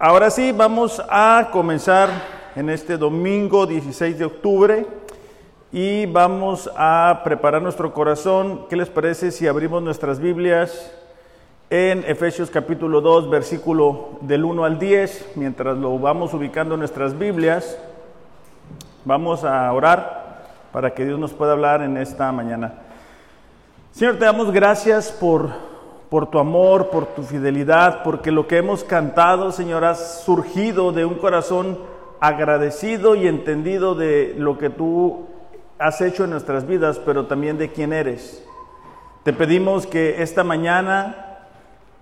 Ahora sí, vamos a comenzar en este domingo 16 de octubre y vamos a preparar nuestro corazón. ¿Qué les parece si abrimos nuestras Biblias en Efesios capítulo 2, versículo del 1 al 10? Mientras lo vamos ubicando nuestras Biblias, vamos a orar para que Dios nos pueda hablar en esta mañana. Señor, te damos gracias por por tu amor, por tu fidelidad, porque lo que hemos cantado, Señor, ha surgido de un corazón agradecido y entendido de lo que tú has hecho en nuestras vidas, pero también de quién eres. Te pedimos que esta mañana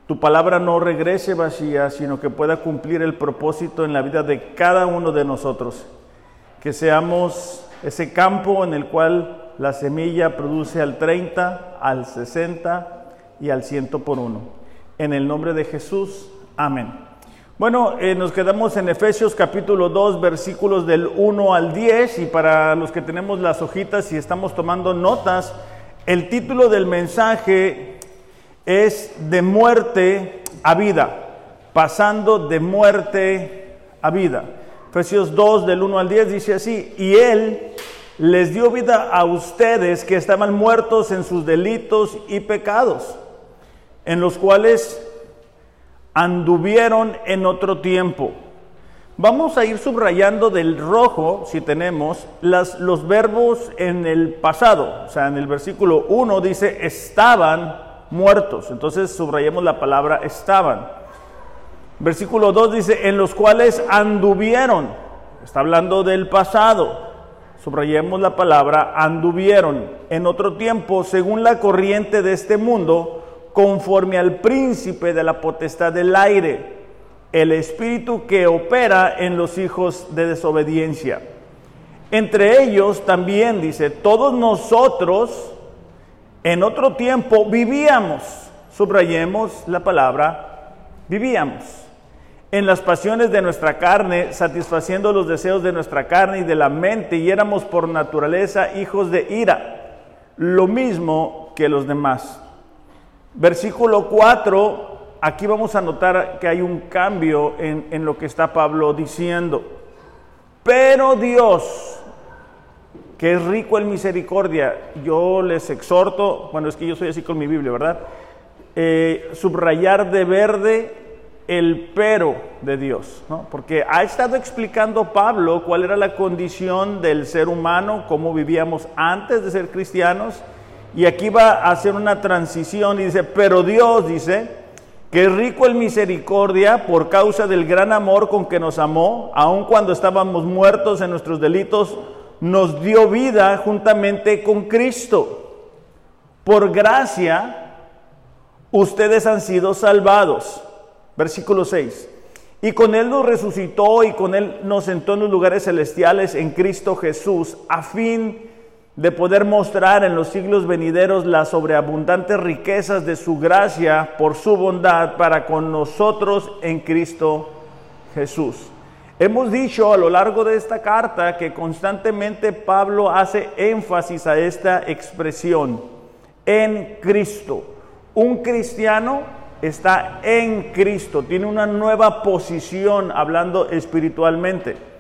tu palabra no regrese vacía, sino que pueda cumplir el propósito en la vida de cada uno de nosotros. Que seamos ese campo en el cual la semilla produce al 30, al 60, y al ciento por uno. En el nombre de Jesús, amén. Bueno, eh, nos quedamos en Efesios capítulo 2, versículos del 1 al 10, y para los que tenemos las hojitas y estamos tomando notas, el título del mensaje es De muerte a vida, pasando de muerte a vida. Efesios 2 del 1 al 10 dice así, y Él les dio vida a ustedes que estaban muertos en sus delitos y pecados en los cuales anduvieron en otro tiempo. Vamos a ir subrayando del rojo, si tenemos, las, los verbos en el pasado. O sea, en el versículo 1 dice, estaban muertos. Entonces subrayemos la palabra estaban. Versículo 2 dice, en los cuales anduvieron. Está hablando del pasado. Subrayemos la palabra anduvieron. En otro tiempo, según la corriente de este mundo, conforme al príncipe de la potestad del aire, el espíritu que opera en los hijos de desobediencia. Entre ellos también dice, todos nosotros en otro tiempo vivíamos, subrayemos la palabra, vivíamos en las pasiones de nuestra carne, satisfaciendo los deseos de nuestra carne y de la mente, y éramos por naturaleza hijos de ira, lo mismo que los demás. Versículo 4, aquí vamos a notar que hay un cambio en, en lo que está Pablo diciendo. Pero Dios, que es rico en misericordia, yo les exhorto, bueno, es que yo soy así con mi Biblia, ¿verdad? Eh, subrayar de verde el pero de Dios, ¿no? Porque ha estado explicando Pablo cuál era la condición del ser humano, cómo vivíamos antes de ser cristianos, y aquí va a hacer una transición y dice, pero Dios dice que rico en misericordia por causa del gran amor con que nos amó, aun cuando estábamos muertos en nuestros delitos, nos dio vida juntamente con Cristo. Por gracia, ustedes han sido salvados. Versículo 6. Y con Él nos resucitó y con Él nos sentó en los lugares celestiales en Cristo Jesús, a fin de poder mostrar en los siglos venideros las sobreabundantes riquezas de su gracia por su bondad para con nosotros en Cristo Jesús. Hemos dicho a lo largo de esta carta que constantemente Pablo hace énfasis a esta expresión, en Cristo. Un cristiano está en Cristo, tiene una nueva posición hablando espiritualmente.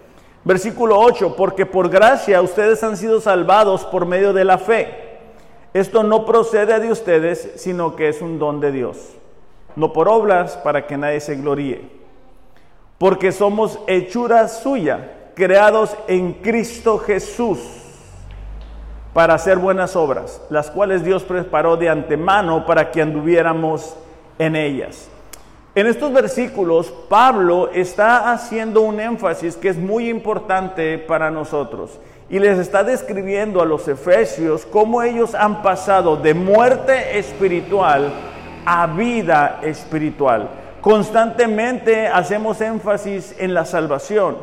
Versículo 8, porque por gracia ustedes han sido salvados por medio de la fe. Esto no procede de ustedes, sino que es un don de Dios. No por obras para que nadie se gloríe. Porque somos hechura suya, creados en Cristo Jesús para hacer buenas obras, las cuales Dios preparó de antemano para que anduviéramos en ellas. En estos versículos, Pablo está haciendo un énfasis que es muy importante para nosotros y les está describiendo a los efesios cómo ellos han pasado de muerte espiritual a vida espiritual. Constantemente hacemos énfasis en la salvación.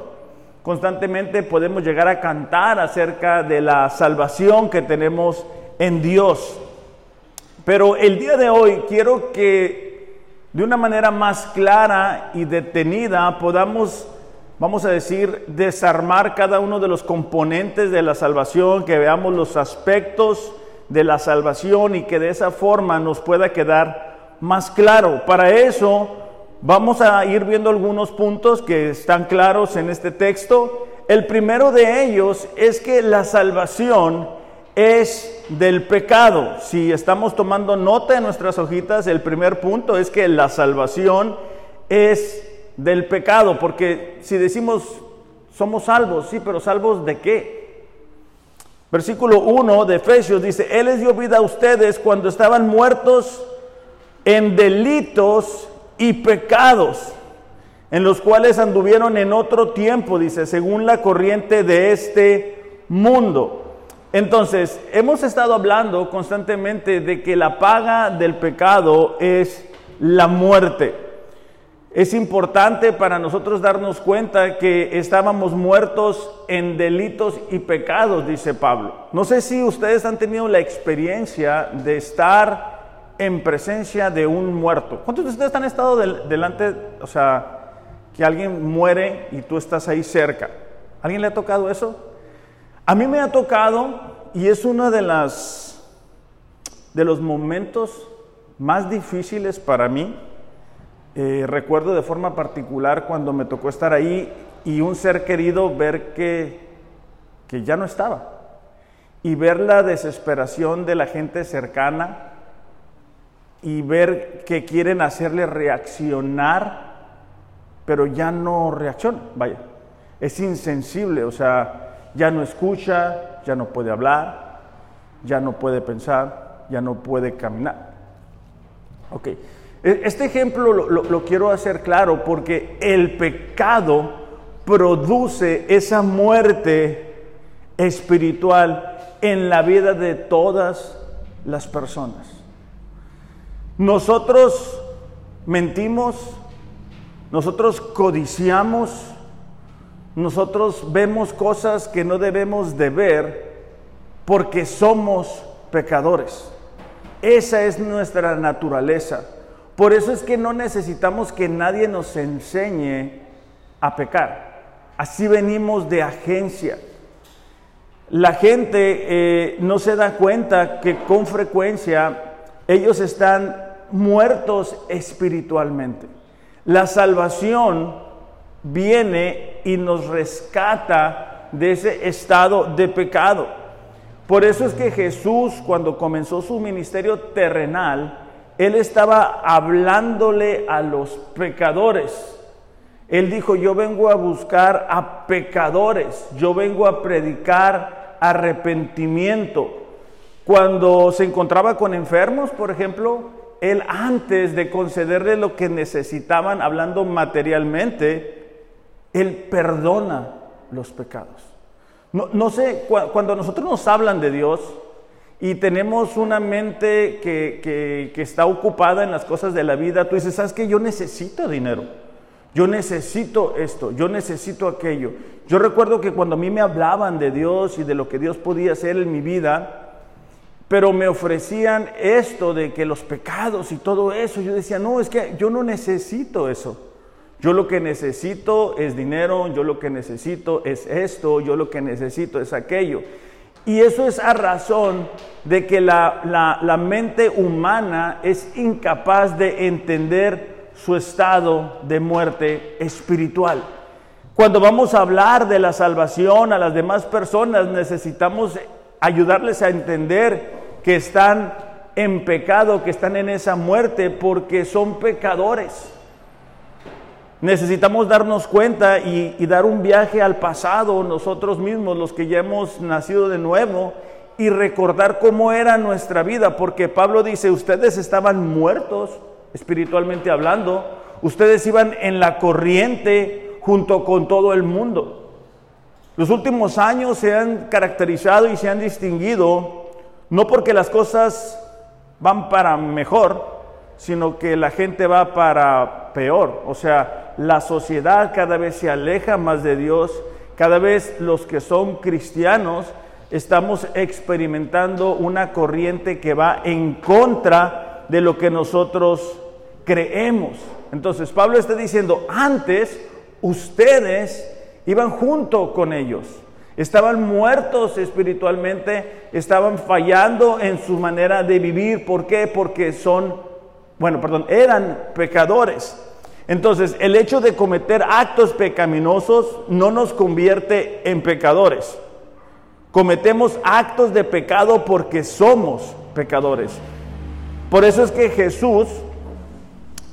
Constantemente podemos llegar a cantar acerca de la salvación que tenemos en Dios. Pero el día de hoy quiero que de una manera más clara y detenida podamos, vamos a decir, desarmar cada uno de los componentes de la salvación, que veamos los aspectos de la salvación y que de esa forma nos pueda quedar más claro. Para eso Vamos a ir viendo algunos puntos que están claros en este texto. El primero de ellos es que la salvación es del pecado. Si estamos tomando nota en nuestras hojitas, el primer punto es que la salvación es del pecado, porque si decimos somos salvos, sí, pero salvos de qué? Versículo 1 de Efesios dice, Él les dio vida a ustedes cuando estaban muertos en delitos y pecados, en los cuales anduvieron en otro tiempo, dice, según la corriente de este mundo. Entonces, hemos estado hablando constantemente de que la paga del pecado es la muerte. Es importante para nosotros darnos cuenta que estábamos muertos en delitos y pecados, dice Pablo. No sé si ustedes han tenido la experiencia de estar en presencia de un muerto. ¿Cuántos de ustedes han estado delante, o sea, que alguien muere y tú estás ahí cerca? ¿Alguien le ha tocado eso? A mí me ha tocado y es uno de las de los momentos más difíciles para mí. Eh, recuerdo de forma particular cuando me tocó estar ahí y un ser querido ver que, que ya no estaba y ver la desesperación de la gente cercana y ver que quieren hacerle reaccionar, pero ya no reacciona, vaya, es insensible, o sea, ya no escucha, ya no puede hablar, ya no puede pensar, ya no puede caminar. Ok, e, este ejemplo lo, quiero hacer claro porque el pecado produce esa muerte espiritual en la vida de todas las personas. Nosotros mentimos, nosotros codiciamos, nosotros vemos cosas que no debemos de ver porque somos pecadores. Esa es nuestra naturaleza. Por eso es que no necesitamos que nadie nos enseñe a pecar. Así venimos de agencia. La gente eh, no se da cuenta que con frecuencia ellos están muertos espiritualmente. La salvación viene y nos rescata de ese estado de pecado. Por eso es que Jesús, cuando comenzó su ministerio terrenal, Él estaba hablándole a los pecadores. Él dijo, yo vengo a buscar a pecadores, yo vengo a predicar arrepentimiento. Cuando se encontraba con enfermos, por ejemplo, Él antes de concederle lo que necesitaban, hablando materialmente, él perdona los pecados. No, sé, cuando nosotros nos hablan de Dios y tenemos una mente que, que está ocupada en las cosas de la vida, tú dices, ¿sabes qué? Yo necesito dinero. Yo necesito esto, yo necesito aquello. Yo recuerdo que cuando a mí me hablaban de Dios y de lo que Dios podía hacer en mi vida, pero me ofrecían esto de que los pecados y todo eso, yo decía, no, es que yo no necesito eso. Yo lo que necesito es dinero, yo lo que necesito es esto, yo lo que necesito es aquello. Y eso es a razón de que la, la, mente humana es incapaz de entender su estado de muerte espiritual. Cuando vamos a hablar de la salvación a las demás personas, necesitamos ayudarles a entender que están en pecado, que están en esa muerte, porque son pecadores. Necesitamos darnos cuenta y, dar un viaje al pasado nosotros mismos, los que ya hemos nacido de nuevo, y recordar cómo era nuestra vida, porque Pablo dice, ustedes estaban muertos espiritualmente hablando, ustedes iban en la corriente junto con todo el mundo. Los últimos años se han caracterizado y se han distinguido no porque las cosas van para mejor, sino que la gente va para peor. O sea, la sociedad cada vez se aleja más de Dios, cada vez los que son cristianos estamos experimentando una corriente que va en contra de lo que nosotros creemos. Entonces Pablo está diciendo, antes ustedes iban junto con ellos, estaban muertos espiritualmente, estaban fallando en su manera de vivir. ¿Por qué? Porque son bueno, perdón, eran pecadores. Entonces, el hecho de cometer actos pecaminosos no nos convierte en pecadores. Cometemos actos de pecado porque somos pecadores. Por eso es que Jesús,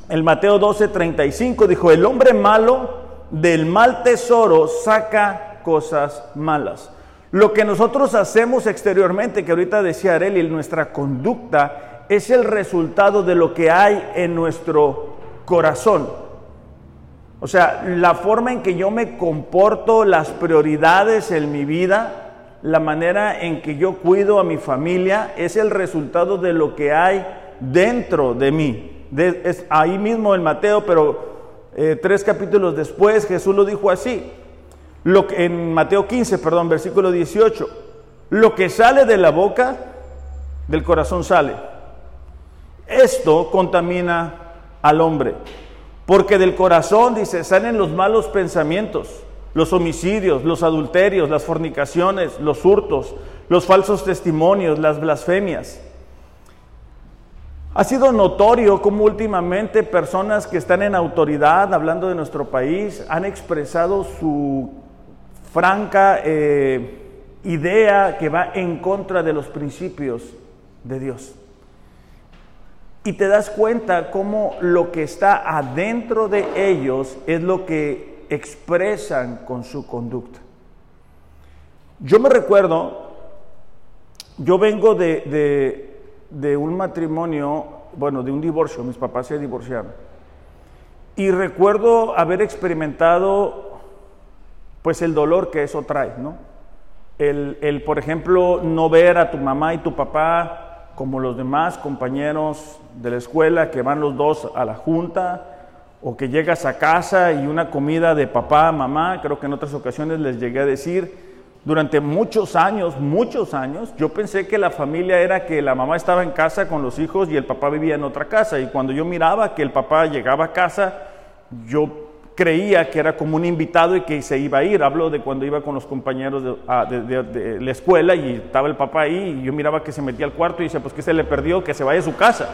el Mateo 12, 35, dijo, el hombre malo del mal tesoro saca cosas malas. Lo que nosotros hacemos exteriormente, que ahorita decía Areli, nuestra conducta, es el resultado de lo que hay en nuestro corazón. O sea, la forma en que yo me comporto, las prioridades en mi vida, la manera en que yo cuido a mi familia es el resultado de lo que hay dentro de mí. es ahí mismo en Mateo, pero eh, tres capítulos después Jesús lo dijo así. En Mateo 15, perdón, versículo 18. Lo que sale de la boca, del corazón sale. Esto contamina al hombre. Porque del corazón, dice, salen los malos pensamientos los homicidios, los adulterios, las fornicaciones, los hurtos, los falsos testimonios, las blasfemias. Ha sido notorio cómo últimamente personas que están en autoridad, hablando de nuestro país, han expresado su franca eh, idea que va en contra de los principios de Dios. Y te das cuenta cómo lo que está adentro de ellos es lo que expresan con su conducta. Yo me recuerdo, yo vengo de, un matrimonio, bueno, de un divorcio, mis papás se divorciaron. Y recuerdo haber experimentado, pues, el dolor que eso trae, ¿no? El, el, por ejemplo, no ver a tu mamá y tu papá como los demás compañeros de la escuela que van los dos a la junta, o que llegas a casa y una comida de papá, mamá, creo que en otras ocasiones les llegué a decir, durante muchos años, muchos años, yo pensé que la familia era que la mamá estaba en casa con los hijos y el papá vivía en otra casa. Y cuando yo miraba que el papá llegaba a casa, yo creía que era como un invitado y que se iba a ir. Hablo de cuando iba con los compañeros de, ah, de la escuela y estaba el papá ahí y yo miraba que se metía al cuarto y decía, pues que se le perdió, que se vaya a su casa.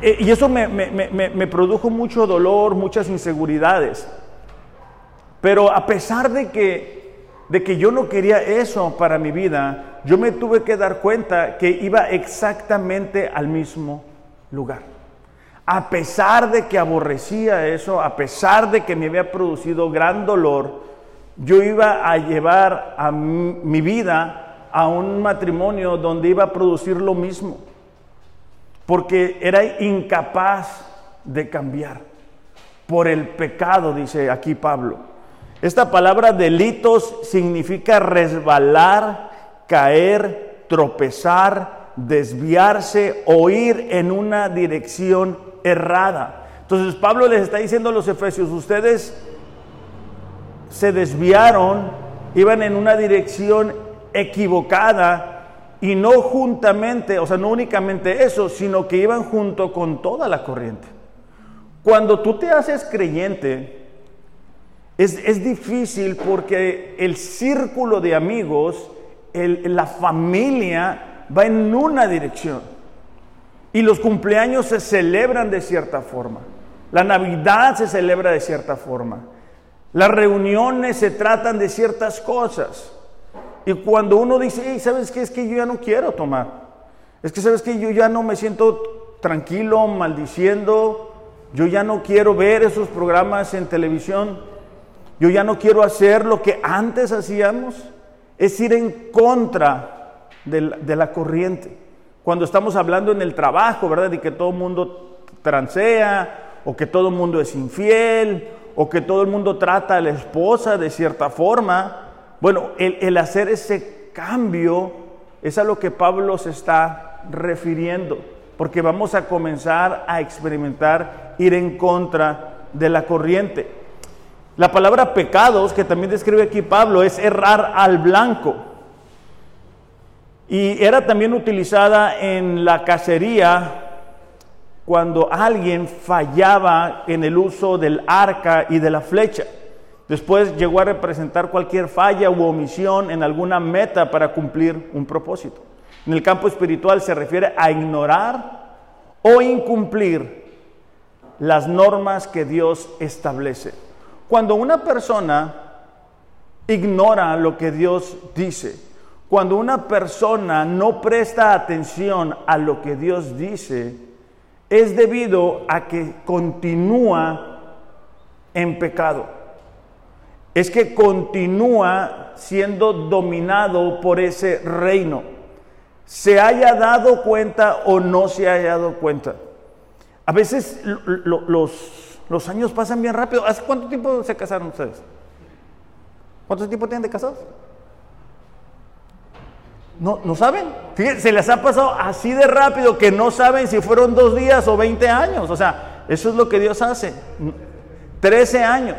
Eh, y eso me, produjo mucho dolor, muchas inseguridades. Pero a pesar de que, de que yo no quería eso para mi vida, yo me tuve que dar cuenta que iba exactamente al mismo lugar. A pesar de que aborrecía eso, a pesar de que me había producido gran dolor, yo iba a llevar a mi vida a un matrimonio donde iba a producir lo mismo porque era incapaz de cambiar por el pecado, dice aquí Pablo. Esta palabra delitos significa resbalar, caer, tropezar, desviarse o ir en una dirección errada. Entonces Pablo les está diciendo a los efesios, ustedes se desviaron, iban en una dirección equivocada y no juntamente, o sea, no únicamente eso, sino que iban junto con toda la corriente. Cuando tú te haces creyente, es, difícil porque el círculo de amigos, la familia va en una dirección. Y los cumpleaños se celebran de cierta forma. La Navidad se celebra de cierta forma. Las reuniones se tratan de ciertas cosas. Y cuando uno dice, ¿sabes qué? Es que yo ya no quiero tomar. Es que, ¿sabes que Yo ya no me siento tranquilo, maldiciendo. Yo ya no quiero ver esos programas en televisión. Yo ya no quiero hacer lo que antes hacíamos. Es ir en contra de la corriente. Cuando estamos hablando en el trabajo, ¿verdad? De que todo el mundo transea, o que todo el mundo es infiel, o que todo el mundo trata a la esposa de cierta forma. Bueno, el, hacer ese cambio es a lo que Pablo se está refiriendo, porque vamos a comenzar a experimentar ir en contra de la corriente. La palabra pecados, que también describe aquí Pablo, es errar al blanco. Y era también utilizada en la cacería cuando alguien fallaba en el uso del arca y de la flecha. Después llegó a representar cualquier falla u omisión en alguna meta para cumplir un propósito. En el campo espiritual se refiere a ignorar o incumplir las normas que Dios establece. Cuando una persona ignora lo que Dios dice, cuando una persona no presta atención a lo que Dios dice, es debido a que continúa en pecado. Es que continúa siendo dominado por ese reino. Se haya dado cuenta o no se haya dado cuenta. A veces los, los años pasan bien rápido. ¿Hace cuánto tiempo se casaron ustedes? ¿Cuánto tiempo tienen de casados? No, ¿No saben? Fíjense, se les ha pasado así de rápido que no saben si fueron dos días o 20 años. O sea, eso es lo que Dios hace. 13 años.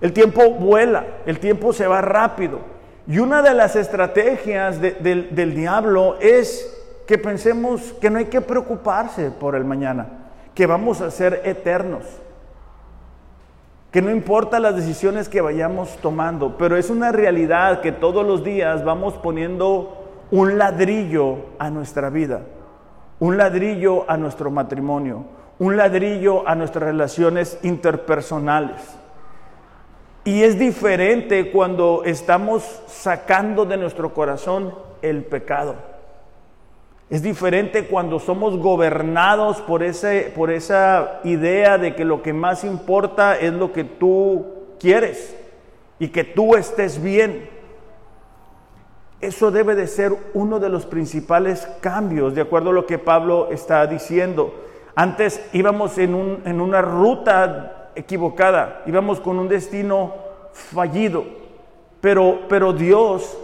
El tiempo vuela, el tiempo se va rápido. Y una de las estrategias del, del diablo es que pensemos que no hay que preocuparse por el mañana, que vamos a ser eternos, que no importa las decisiones que vayamos tomando, pero es una realidad que todos los días vamos poniendo un ladrillo a nuestra vida, un ladrillo a nuestro matrimonio, un ladrillo a nuestras relaciones interpersonales. Y es diferente cuando estamos sacando de nuestro corazón el pecado. Es diferente cuando somos gobernados por, ese, por esa idea de que lo que más importa es lo que tú quieres y que tú estés bien. Eso debe de ser uno de los principales cambios, de acuerdo a lo que Pablo está diciendo. Antes íbamos en, un, en una ruta equivocada, íbamos con un destino fallido, pero, pero Dios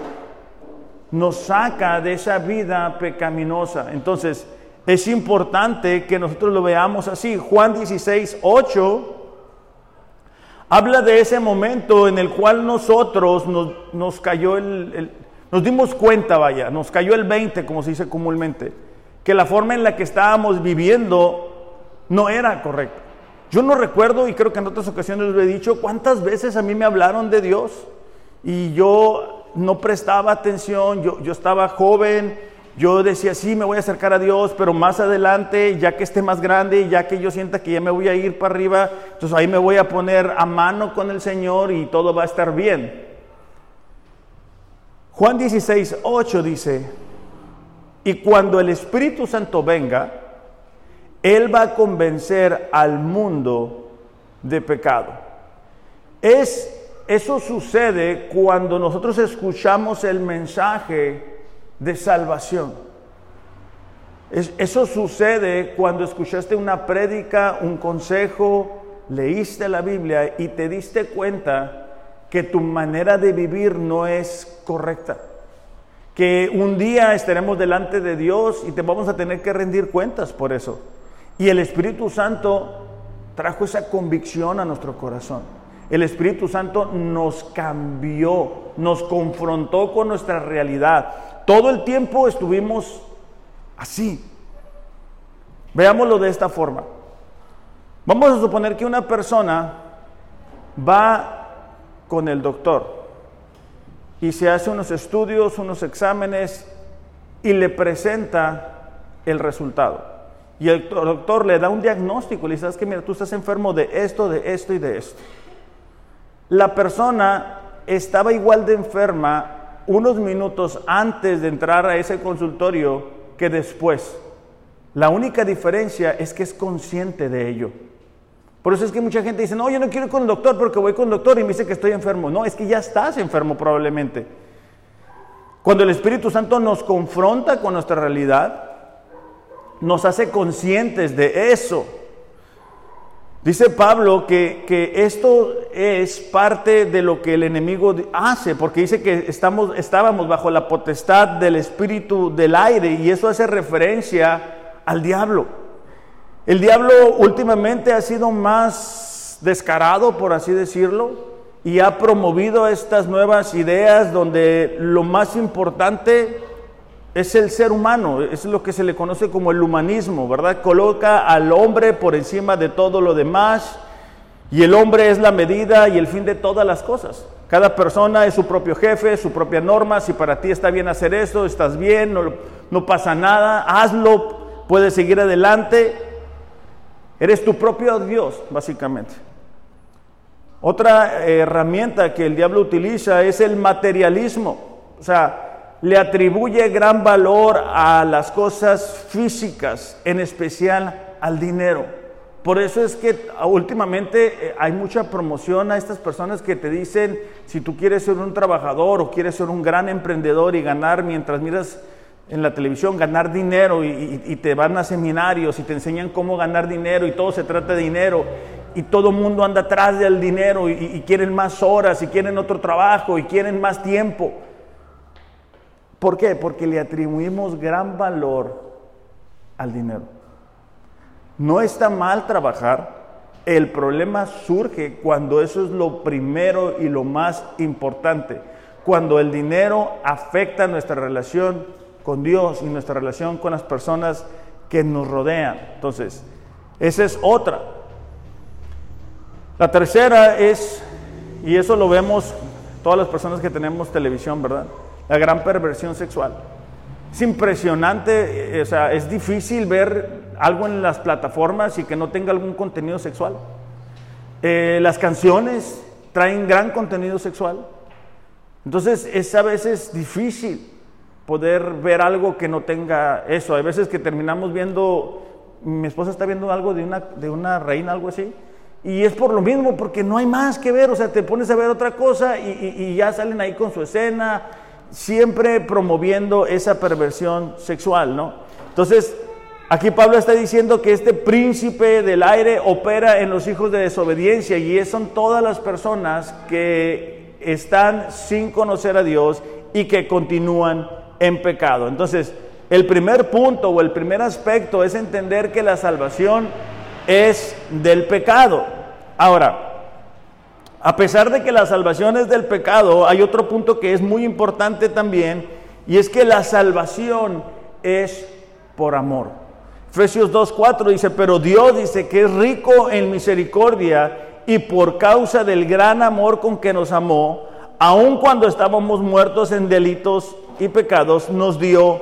nos saca de esa vida pecaminosa. Entonces, es importante que nosotros lo veamos así. Juan 16, 8 habla de ese momento en el cual nosotros nos, cayó el, nos dimos cuenta, vaya, nos cayó el 20, como se dice comúnmente, que la forma en la que estábamos viviendo no era correcta. Yo no recuerdo, y creo que en otras ocasiones lo he dicho, cuántas veces a mí me hablaron de Dios y yo no prestaba atención, yo, yo estaba joven, yo decía, sí, me voy a acercar a Dios, pero más adelante, ya que esté más grande, ya que yo sienta que ya me voy a ir para arriba, entonces ahí me voy a poner a mano con el Señor y todo va a estar bien. Juan 16, 8 dice, y cuando el Espíritu Santo venga, Él va a convencer al mundo de pecado. Es eso sucede cuando nosotros escuchamos el mensaje de salvación. eso sucede cuando escuchaste una prédica, un consejo, leíste la Biblia y te diste cuenta que tu manera de vivir no es correcta. Que un día estaremos delante de Dios y te vamos a tener que rendir cuentas por eso. Y el Espíritu Santo trajo esa convicción a nuestro corazón. El Espíritu Santo nos cambió, nos confrontó con nuestra realidad. Todo el tiempo estuvimos así. Veámoslo de esta forma. Vamos a suponer que una persona va con el doctor y se hace unos estudios, unos exámenes y le presenta el resultado. Y el doctor le da un diagnóstico, le dice, que mira, tú estás enfermo de esto, de esto y de esto la persona estaba igual de enferma unos minutos antes de entrar a ese consultorio que después. La única diferencia es que es consciente de ello. Por eso es que mucha gente dice, no, yo no quiero ir con el doctor porque voy con el doctor y me dice que estoy enfermo. No, es que ya estás enfermo probablemente. Cuando el Espíritu Santo nos confronta con nuestra realidad, nos hace conscientes de eso. Dice Pablo que, esto es parte de lo que el enemigo hace, porque dice que estamos, estábamos bajo la potestad del espíritu del aire y eso hace referencia al diablo. El diablo últimamente ha sido más descarado, por así decirlo, y ha promovido estas nuevas ideas donde lo más importante es el ser humano, es lo que se le conoce como el humanismo, ¿verdad? Coloca al hombre por encima de todo lo demás y el hombre es la medida y el fin de todas las cosas. Cada persona es su propio jefe, su propia norma, si para ti está bien hacer esto, estás bien, no, no pasa nada, hazlo, puedes seguir adelante. Eres tu propio Dios, básicamente. Otra herramienta que el diablo utiliza es el materialismo. O sea, le atribuye gran valor a las cosas físicas, en especial al dinero. Por eso es que últimamente eh, hay mucha promoción a estas personas que te dicen, si tú quieres ser un trabajador o quieres ser un gran emprendedor y ganar mientras miras en la televisión, ganar dinero y, te van a seminarios y te enseñan cómo ganar dinero y todo se trata de dinero y todo el mundo anda atrás del dinero y quieren más horas y quieren otro trabajo y quieren más tiempo. ¿Por qué? Porque le atribuimos gran valor al dinero. No está mal trabajar, el problema surge cuando eso es lo primero y lo más importante, cuando el dinero afecta nuestra relación con Dios y nuestra relación con las personas que nos rodean. Entonces, esa es otra. La tercera es, y eso lo vemos todas las personas que tenemos televisión, ¿verdad? La gran perversión sexual. Es impresionante, eh, o sea, es difícil ver algo en las plataformas y que no tenga algún contenido sexual. Eh, las canciones traen gran contenido sexual. Entonces es a veces difícil poder ver algo que no tenga eso. Hay veces que terminamos viendo, mi esposa está viendo algo de una, de una reina, algo así, y es por lo mismo, porque no hay más que ver, o sea, te pones a ver otra cosa y, y ya salen ahí con su escena, siempre promoviendo esa perversión sexual, ¿no? Entonces, Aquí Pablo está diciendo que este príncipe del aire opera en los hijos de desobediencia y son todas las personas que están sin conocer a Dios y que continúan en pecado. Entonces, el primer punto o el primer aspecto es entender que la salvación es del pecado. Ahora, a pesar de que la salvación es del pecado, hay otro punto que es muy importante también y es que la salvación es por amor. Efesios 2.4 dice, pero Dios dice que es rico en misericordia y por causa del gran amor con que nos amó, aun cuando estábamos muertos en delitos y pecados, nos dio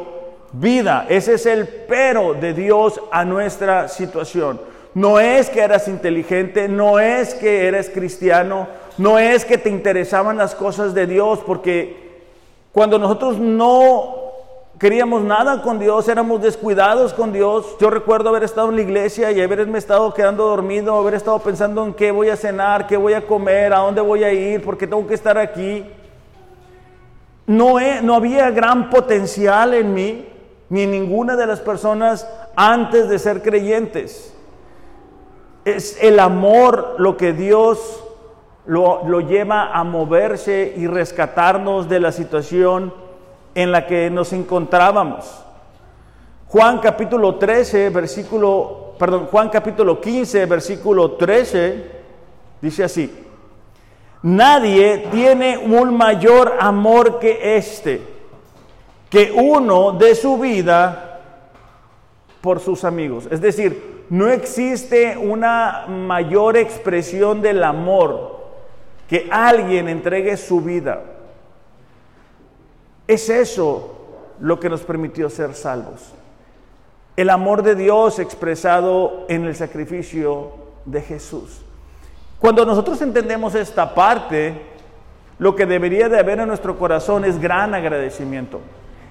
vida. Ese es el pero de Dios a nuestra situación. No es que eras inteligente, no es que eres cristiano, no es que te interesaban las cosas de Dios, porque cuando nosotros no queríamos nada con Dios, éramos descuidados con Dios. Yo recuerdo haber estado en la iglesia y haberme estado quedando dormido, haber estado pensando en qué voy a cenar, qué voy a comer, a dónde voy a ir, porque tengo que estar aquí. No, no había gran potencial en mí, ni en ninguna de las personas antes de ser creyentes. Es el amor lo que Dios lo, lo lleva a moverse y rescatarnos de la situación en la que nos encontrábamos. Juan capítulo 13, versículo, perdón, Juan capítulo 15, versículo 13, dice así, nadie tiene un mayor amor que este, que uno de su vida por sus amigos. Es decir, no existe una mayor expresión del amor que alguien entregue su vida es eso lo que nos permitió ser salvos. El amor de Dios expresado en el sacrificio de Jesús. Cuando nosotros entendemos esta parte, lo que debería de haber en nuestro corazón es gran agradecimiento.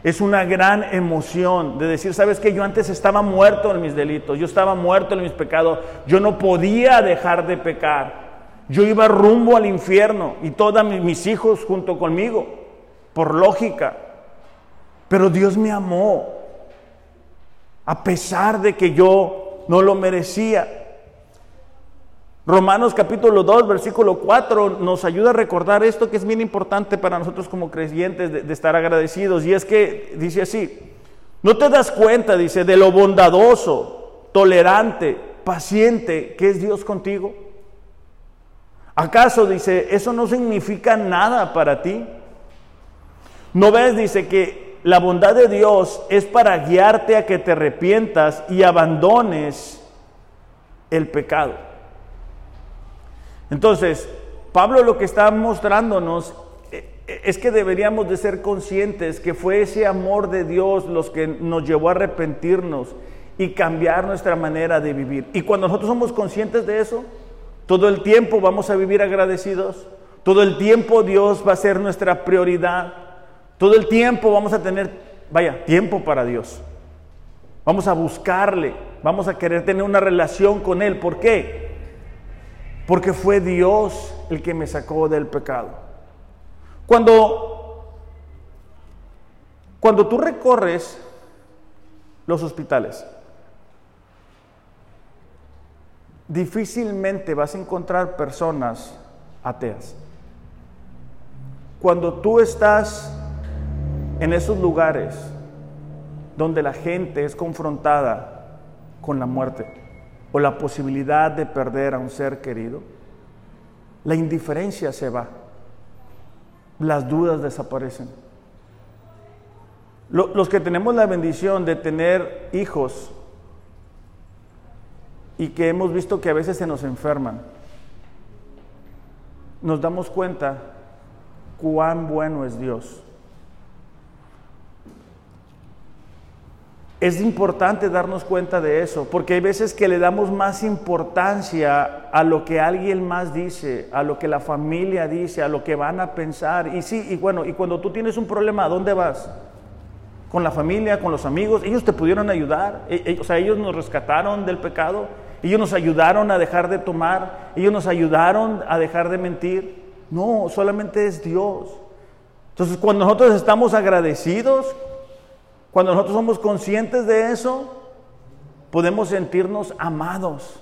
Es una gran emoción de decir, sabes que yo antes estaba muerto en mis delitos, yo estaba muerto en mis pecados, yo no podía dejar de pecar. Yo iba rumbo al infierno y todos mis hijos junto conmigo por lógica. Pero Dios me amó, a pesar de que yo no lo merecía. Romanos capítulo 2, versículo 4 nos ayuda a recordar esto que es bien importante para nosotros como creyentes de, de, estar agradecidos. Y es que dice así, no te das cuenta, dice, de lo bondadoso, tolerante, paciente que es Dios contigo. ¿Acaso, dice, eso no significa nada para ti? ¿No ves? Dice que la bondad de Dios es para guiarte a que te arrepientas y abandones el pecado. Entonces, Pablo lo que está mostrándonos eh, es que deberíamos de ser conscientes que fue ese amor de Dios los que nos llevó a arrepentirnos y cambiar nuestra manera de vivir. Y cuando nosotros somos conscientes de eso, todo el tiempo vamos a vivir agradecidos, todo el tiempo Dios va a ser nuestra prioridad, todo el tiempo vamos a tener, vaya, tiempo para Dios. Vamos a buscarle, vamos a querer tener una relación con Él. ¿Por qué? Porque fue Dios el que me sacó del pecado. Cuando, cuando tú recorres los hospitales, difícilmente vas a encontrar personas ateas. Cuando tú estás en esos lugares donde la gente es confrontada con la muerte o la posibilidad de perder a un ser querido, la indiferencia se va, las dudas desaparecen. Los que tenemos la bendición de tener hijos y que hemos visto que a veces se nos enferman, nos damos cuenta cuán bueno es Dios. Es importante darnos cuenta de eso, porque hay veces que le damos más importancia a lo que alguien más dice, a lo que la familia dice, a lo que van a pensar. Y sí, y bueno, y cuando tú tienes un problema, ¿a dónde vas? Con la familia, con los amigos, ellos te pudieron ayudar, e, e, o sea, ellos nos rescataron del pecado, ellos nos ayudaron a dejar de tomar, ellos nos ayudaron a dejar de mentir. No, solamente es Dios. Entonces, cuando nosotros estamos agradecidos, cuando nosotros somos conscientes de eso, podemos sentirnos amados.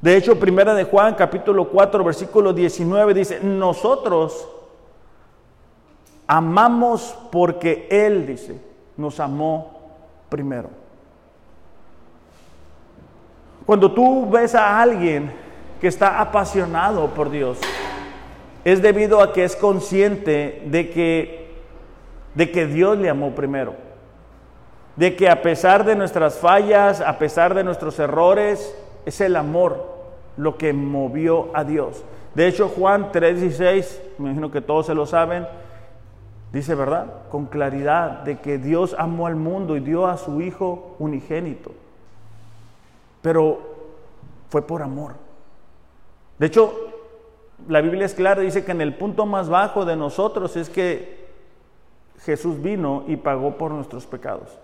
De hecho, primera de Juan, capítulo 4, versículo 19 dice, "Nosotros amamos porque él dice, nos amó primero." Cuando tú ves a alguien que está apasionado por Dios, es debido a que es consciente de que, de que Dios le amó primero. De que a pesar de nuestras fallas, a pesar de nuestros errores, es el amor lo que movió a Dios. De hecho, Juan 3:16, me imagino que todos se lo saben, dice, ¿verdad? Con claridad, de que Dios amó al mundo y dio a su Hijo unigénito pero fue por amor. De hecho, la Biblia es clara, dice que en el punto más bajo de nosotros es que Jesús vino y pagó por nuestros pecados.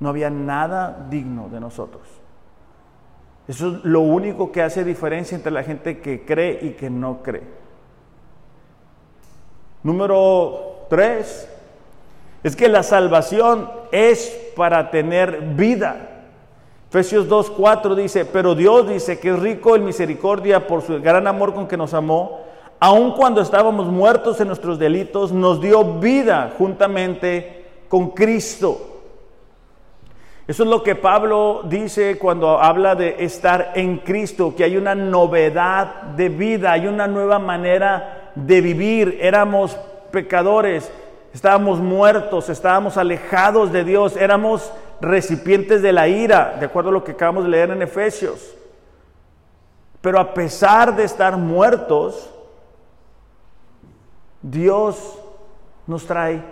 No había nada digno de nosotros. Eso es lo único que hace diferencia entre la gente que cree y que no cree. Número tres, es que la salvación es para tener vida. Efesios 2.4 dice, pero Dios dice que es rico en misericordia por su gran amor con que nos amó, aun cuando estábamos muertos en nuestros delitos, nos dio vida juntamente con Cristo. Eso es lo que Pablo dice cuando habla de estar en Cristo, que hay una novedad de vida, hay una nueva manera de vivir. Éramos pecadores, estábamos muertos, estábamos alejados de Dios, éramos recipientes de la ira, de acuerdo a lo que acabamos de leer en Efesios. Pero a pesar de estar muertos, Dios nos trae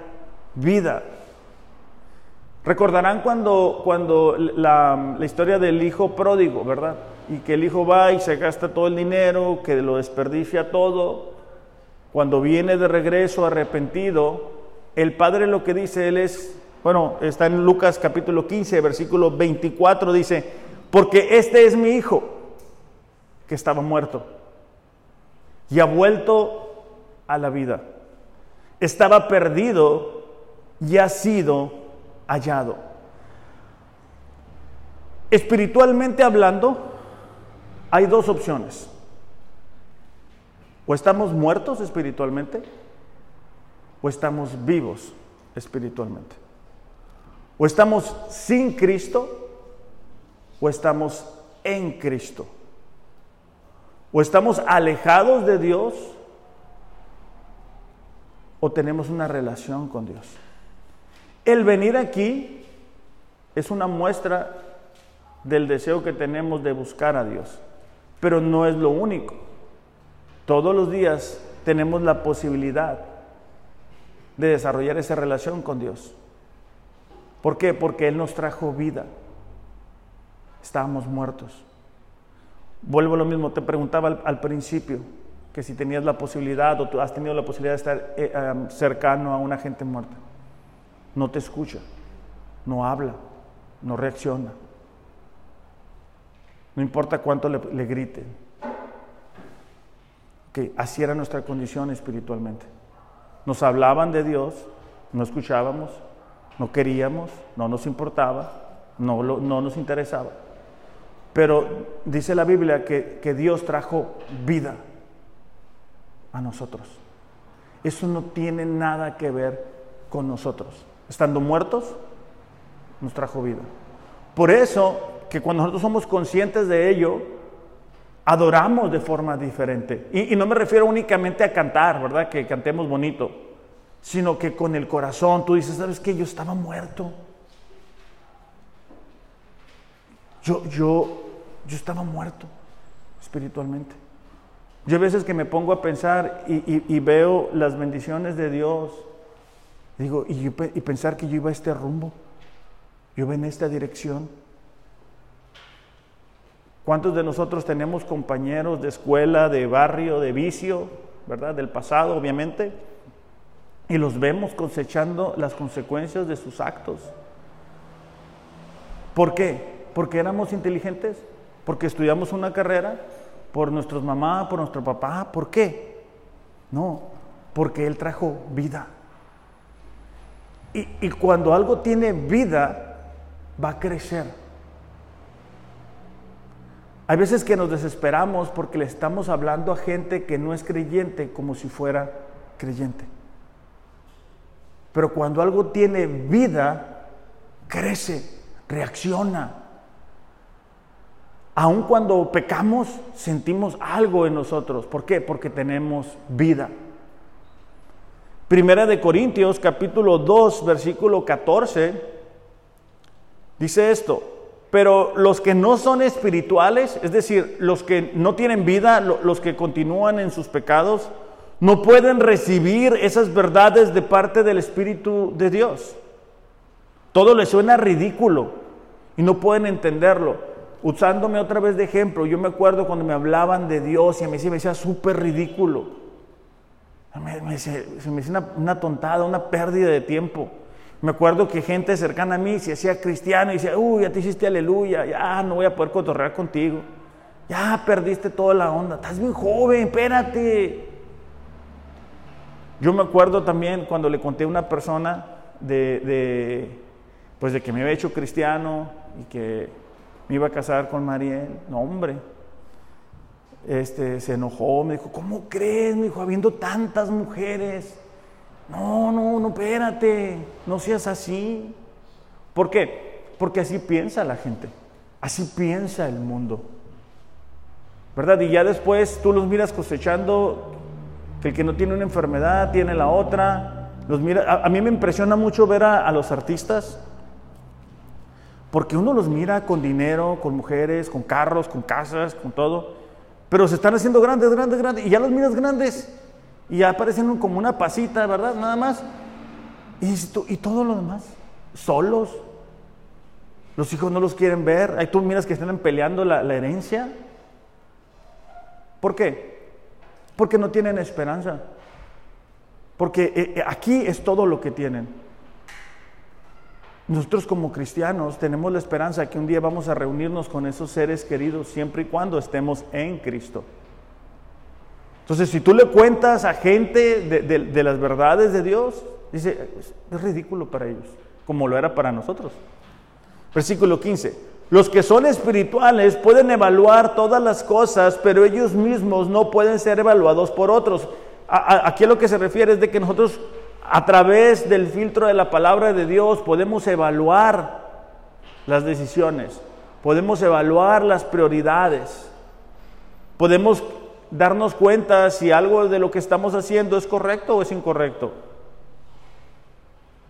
vida. Recordarán cuando, cuando la, la, historia del hijo pródigo, ¿verdad? Y que el hijo va y se gasta todo el dinero, que lo desperdicia todo. Cuando viene de regreso arrepentido, el padre lo que dice él es, bueno, está en Lucas capítulo 15, versículo 24, dice, porque este es mi hijo que estaba muerto y ha vuelto a la vida. Estaba perdido y ha sido hallado. Espiritualmente hablando, hay dos opciones. O estamos muertos espiritualmente o estamos vivos espiritualmente. O estamos sin Cristo o estamos en Cristo. O estamos alejados de Dios o tenemos una relación con Dios. El venir aquí es una muestra del deseo que tenemos de buscar a Dios, pero no es lo único. Todos los días tenemos la posibilidad de desarrollar esa relación con Dios. ¿Por qué? Porque Él nos trajo vida. estábamos muertos. Vuelvo a lo mismo, te preguntaba al, principio que si tenías la posibilidad o tú has tenido la posibilidad de estar eh, cercano a una gente muerta. No te escucha, no habla, no reacciona. No importa cuánto le, griten. Que así era nuestra condición espiritualmente. Nos hablaban de Dios, no escuchábamos, no queríamos, no nos importaba, no, no nos interesaba. Pero dice la Biblia que, que Dios trajo vida a nosotros. Eso no tiene nada que ver con nosotros. Estando muertos, nos trajo vida. Por eso que cuando nosotros somos conscientes de ello, adoramos de forma diferente. Y, no me refiero únicamente a cantar, ¿verdad? Que cantemos bonito, sino que con el corazón tú dices, ¿sabes qué? Yo estaba muerto. Yo, yo, yo estaba muerto espiritualmente. Yo a veces que me pongo a pensar y, veo las bendiciones de Dios, digo, y, y, pensar que yo iba a este rumbo, yo iba en esta dirección. ¿Cuántos de nosotros tenemos compañeros de escuela, de barrio, de vicio, verdad? Del pasado, obviamente, y los vemos cosechando las consecuencias de sus actos. ¿Por qué? porque éramos inteligentes, porque estudiamos una carrera, por nuestros mamás, por nuestro papá. ¿Por qué? No, porque Él trajo vida. Y, y cuando algo tiene vida, va a crecer. Hay veces que nos desesperamos porque le estamos hablando a gente que no es creyente como si fuera creyente. Pero cuando algo tiene vida, crece, reacciona, Aun cuando pecamos, sentimos algo en nosotros. ¿Por qué? Porque tenemos vida. Primera de Corintios, capítulo 2, versículo 14, dice esto. Pero los que no son espirituales, es decir, los que no tienen vida, los que continúan en sus pecados, no pueden recibir esas verdades de parte del Espíritu de Dios. Todo les suena ridículo y no pueden entenderlo usándome otra vez de ejemplo, yo me acuerdo cuando me hablaban de Dios y a mí se me decía súper ridículo. Me, se me decía una, tontada, una pérdida de tiempo. Me acuerdo que gente cercana a mí se hacía cristiano y decía, uy, ya te hiciste aleluya, ya no voy a poder cotorrear contigo. Ya perdiste toda la onda, estás bien joven, espérate. Yo me acuerdo también cuando le conté a una persona de, pues de que me había hecho cristiano y que iba a casar con Mariel. No, hombre. Este, se enojó, me dijo, ¿cómo crees? Me dijo, habiendo tantas mujeres. No, no, no, espérate, no seas así. ¿Por qué? Porque así piensa la gente, así piensa el mundo. ¿Verdad? Y ya después tú los miras cosechando, que el que no tiene una enfermedad tiene la otra. Los mira, a, mí me impresiona mucho ver a los artistas porque uno los mira con dinero, con mujeres, con carros, con casas, con todo, pero se están haciendo grandes, grandes, grandes, y ya los miras grandes, y ya aparecen como una pasita, ¿verdad? Nada más. Y, y todo lo demás, solos. Los hijos no los quieren ver. Ahí tú miras que están peleando la, herencia. ¿Por qué? Porque no tienen esperanza. Porque eh, eh, aquí es todo lo que tienen. Nosotros como cristianos tenemos la esperanza que un día vamos a reunirnos con esos seres queridos siempre y cuando estemos en Cristo. Entonces, si tú le cuentas a gente de, las verdades de Dios, dice, es ridículo para ellos, como lo era para nosotros. Versículo 15. Los que son espirituales pueden evaluar todas las cosas, pero ellos mismos no pueden ser evaluados por otros. aquí a lo que se refiere es de que nosotros a través del filtro de la palabra de Dios podemos evaluar las decisiones, podemos evaluar las prioridades, podemos darnos cuenta si algo de lo que estamos haciendo es correcto o es incorrecto.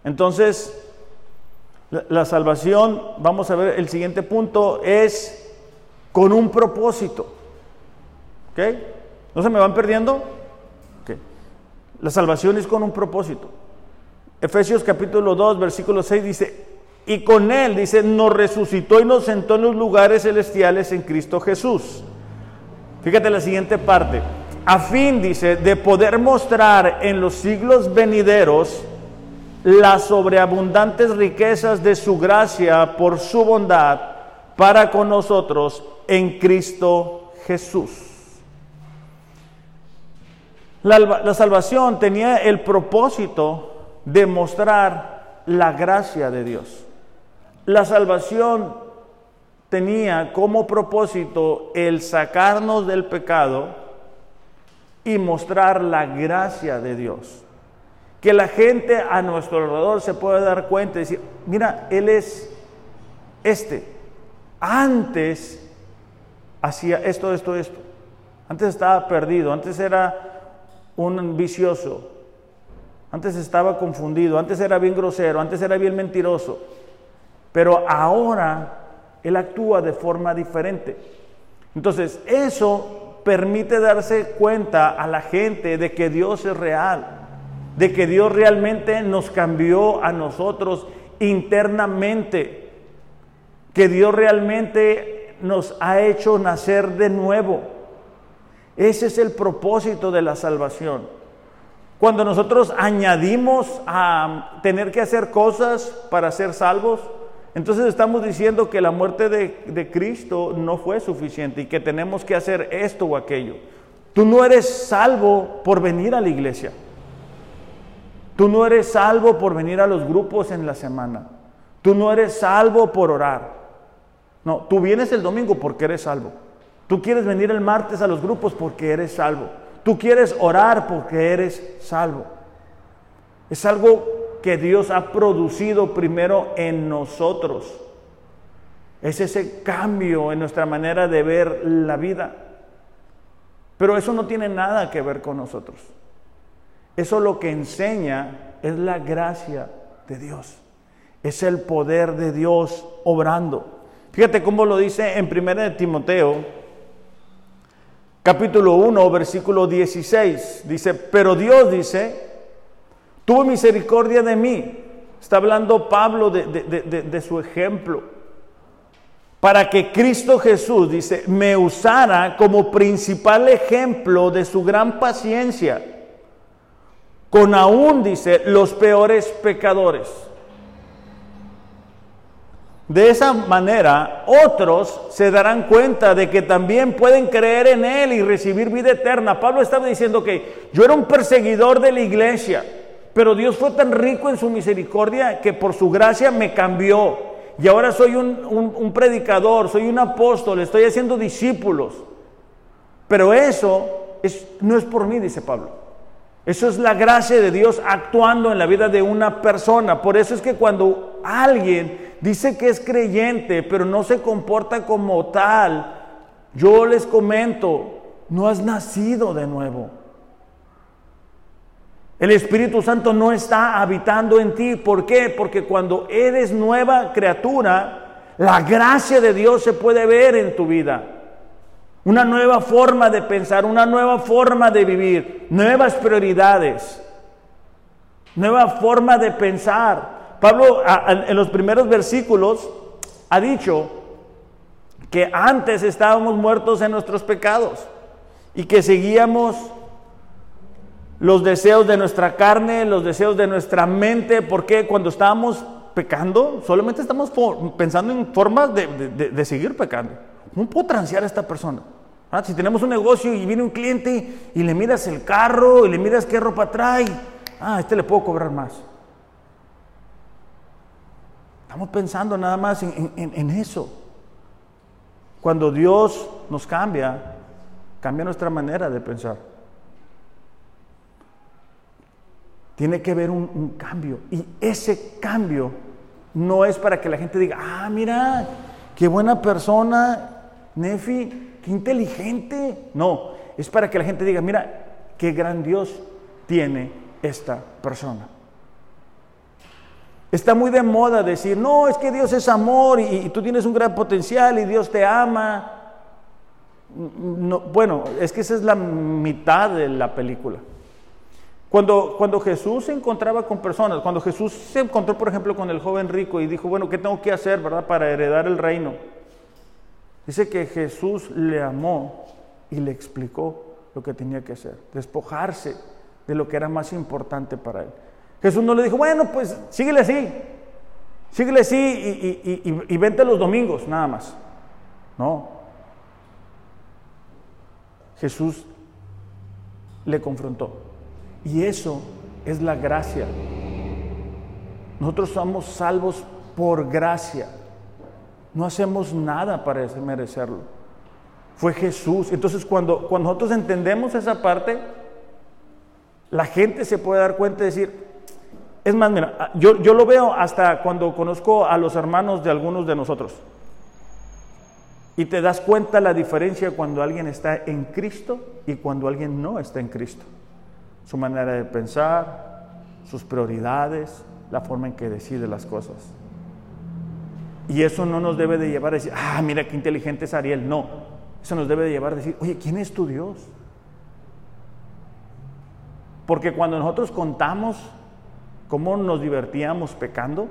Entonces, la, salvación, vamos a ver, el siguiente punto es con un propósito. ¿Ok? ¿No se me van perdiendo? La salvación es con un propósito. Efesios capítulo 2, versículo 6 dice, y con Él, dice, nos resucitó y nos sentó en los lugares celestiales en Cristo Jesús. Fíjate la siguiente parte. A fin, dice, de poder mostrar en los siglos venideros las sobreabundantes riquezas de su gracia por su bondad para con nosotros en Cristo Jesús. La, la salvación tenía el propósito de mostrar la gracia de Dios. La salvación tenía como propósito el sacarnos del pecado y mostrar la gracia de Dios. Que la gente a nuestro alrededor se pueda dar cuenta y decir, mira, Él es este. Antes hacía esto, esto, esto. Antes estaba perdido, antes era un vicioso, antes estaba confundido, antes era bien grosero, antes era bien mentiroso. Pero ahora Él actúa de forma diferente. Entonces, eso permite darse cuenta a la gente de que Dios es real, de que Dios realmente nos cambió a nosotros internamente, que Dios realmente nos ha hecho nacer de nuevo. Ese es el propósito de la salvación. Cuando nosotros añadimos a tener que hacer cosas para ser salvos, entonces estamos diciendo que la muerte de, Cristo no fue suficiente y que tenemos que hacer esto o aquello. Tú no eres salvo por venir a la iglesia. Tú no eres salvo por venir a los grupos en la semana. Tú no eres salvo por orar. No, tú vienes el domingo porque eres salvo. Tú quieres venir el martes a los grupos porque eres salvo. Tú quieres orar porque eres salvo. Es algo que Dios ha producido primero en nosotros. Es ese cambio en nuestra manera de ver la vida. Pero eso no tiene nada que ver con nosotros. Eso lo que enseña es la gracia de Dios. Es el poder de Dios obrando. Fíjate cómo lo dice en 1 de Timoteo, capítulo 1, versículo 16. Dice, pero Dios dice, Tuvo misericordia de mí. Está hablando Pablo de, su ejemplo. Para que Cristo Jesús, dice, me usara como principal ejemplo de su gran paciencia. Con aún, dice, los peores pecadores. De esa manera, otros se darán cuenta de que también pueden creer en Él y recibir vida eterna. Pablo estaba diciendo que yo era un perseguidor de la iglesia. Pero Dios fue tan rico en su misericordia que por su gracia me cambió. Y ahora soy un, predicador, soy un apóstol, estoy haciendo discípulos. Pero eso no es por mí, dice Pablo. Eso es la gracia de Dios actuando en la vida de una persona. Por eso es que cuando alguien dice que es creyente, pero no se comporta como tal, yo les comento, no has nacido de nuevo. El Espíritu Santo no está habitando en ti. ¿Por qué? Porque cuando eres nueva criatura, la gracia de Dios se puede ver en tu vida. Una nueva forma de pensar, una nueva forma de vivir, nuevas prioridades, nueva forma de pensar. Pablo en los primeros versículos ha dicho que antes estábamos muertos en nuestros pecados y que seguíamos los deseos de nuestra carne, los deseos de nuestra mente, porque cuando estamos pecando, solamente estamos pensando en formas de, seguir pecando. ¿Cómo puedo transear a esta persona? Ah, si tenemos un negocio y viene un cliente y le miras el carro y le miras qué ropa trae, ah, a este le puedo cobrar más. Estamos pensando nada más en eso. Cuando Dios nos cambia, cambia nuestra manera de pensar. Tiene que haber un, cambio. Y ese cambio no es para que la gente diga, ah, mira, qué buena persona, Nefi, qué inteligente. No, es para que la gente diga, mira, qué gran Dios tiene esta persona. Está muy de moda decir, no, es que Dios es amor y, tú tienes un gran potencial y Dios te ama. No, bueno, es que esa es la mitad de la película. Cuando, cuando Jesús se encontraba con personas, cuando Jesús se encontró, por ejemplo, con el joven rico y dijo, bueno, ¿qué tengo que hacer, verdad, para heredar el reino? Dice que Jesús le amó y le explicó lo que tenía que hacer, despojarse de lo que era más importante para él. Jesús no le dijo, bueno, pues síguele así, síguele así y, vente los domingos, nada más. No. Jesús le confrontó. Y eso es la gracia. Nosotros somos salvos por gracia. No hacemos nada para merecerlo. Fue Jesús. Entonces cuando, cuando nosotros entendemos esa parte, la gente se puede dar cuenta y decir, es más, mira, yo, yo lo veo hasta cuando conozco a los hermanos de algunos de nosotros. Y te das cuenta la diferencia cuando alguien está en Cristo y cuando alguien no está en Cristo su manera de pensar, sus prioridades, la forma en que decide las cosas. Y eso no nos debe de llevar a decir, ah, mira qué inteligente es Ariel. No, eso nos debe de llevar a decir, oye, ¿quién es tu Dios? Porque cuando nosotros contamos cómo nos divertíamos pecando,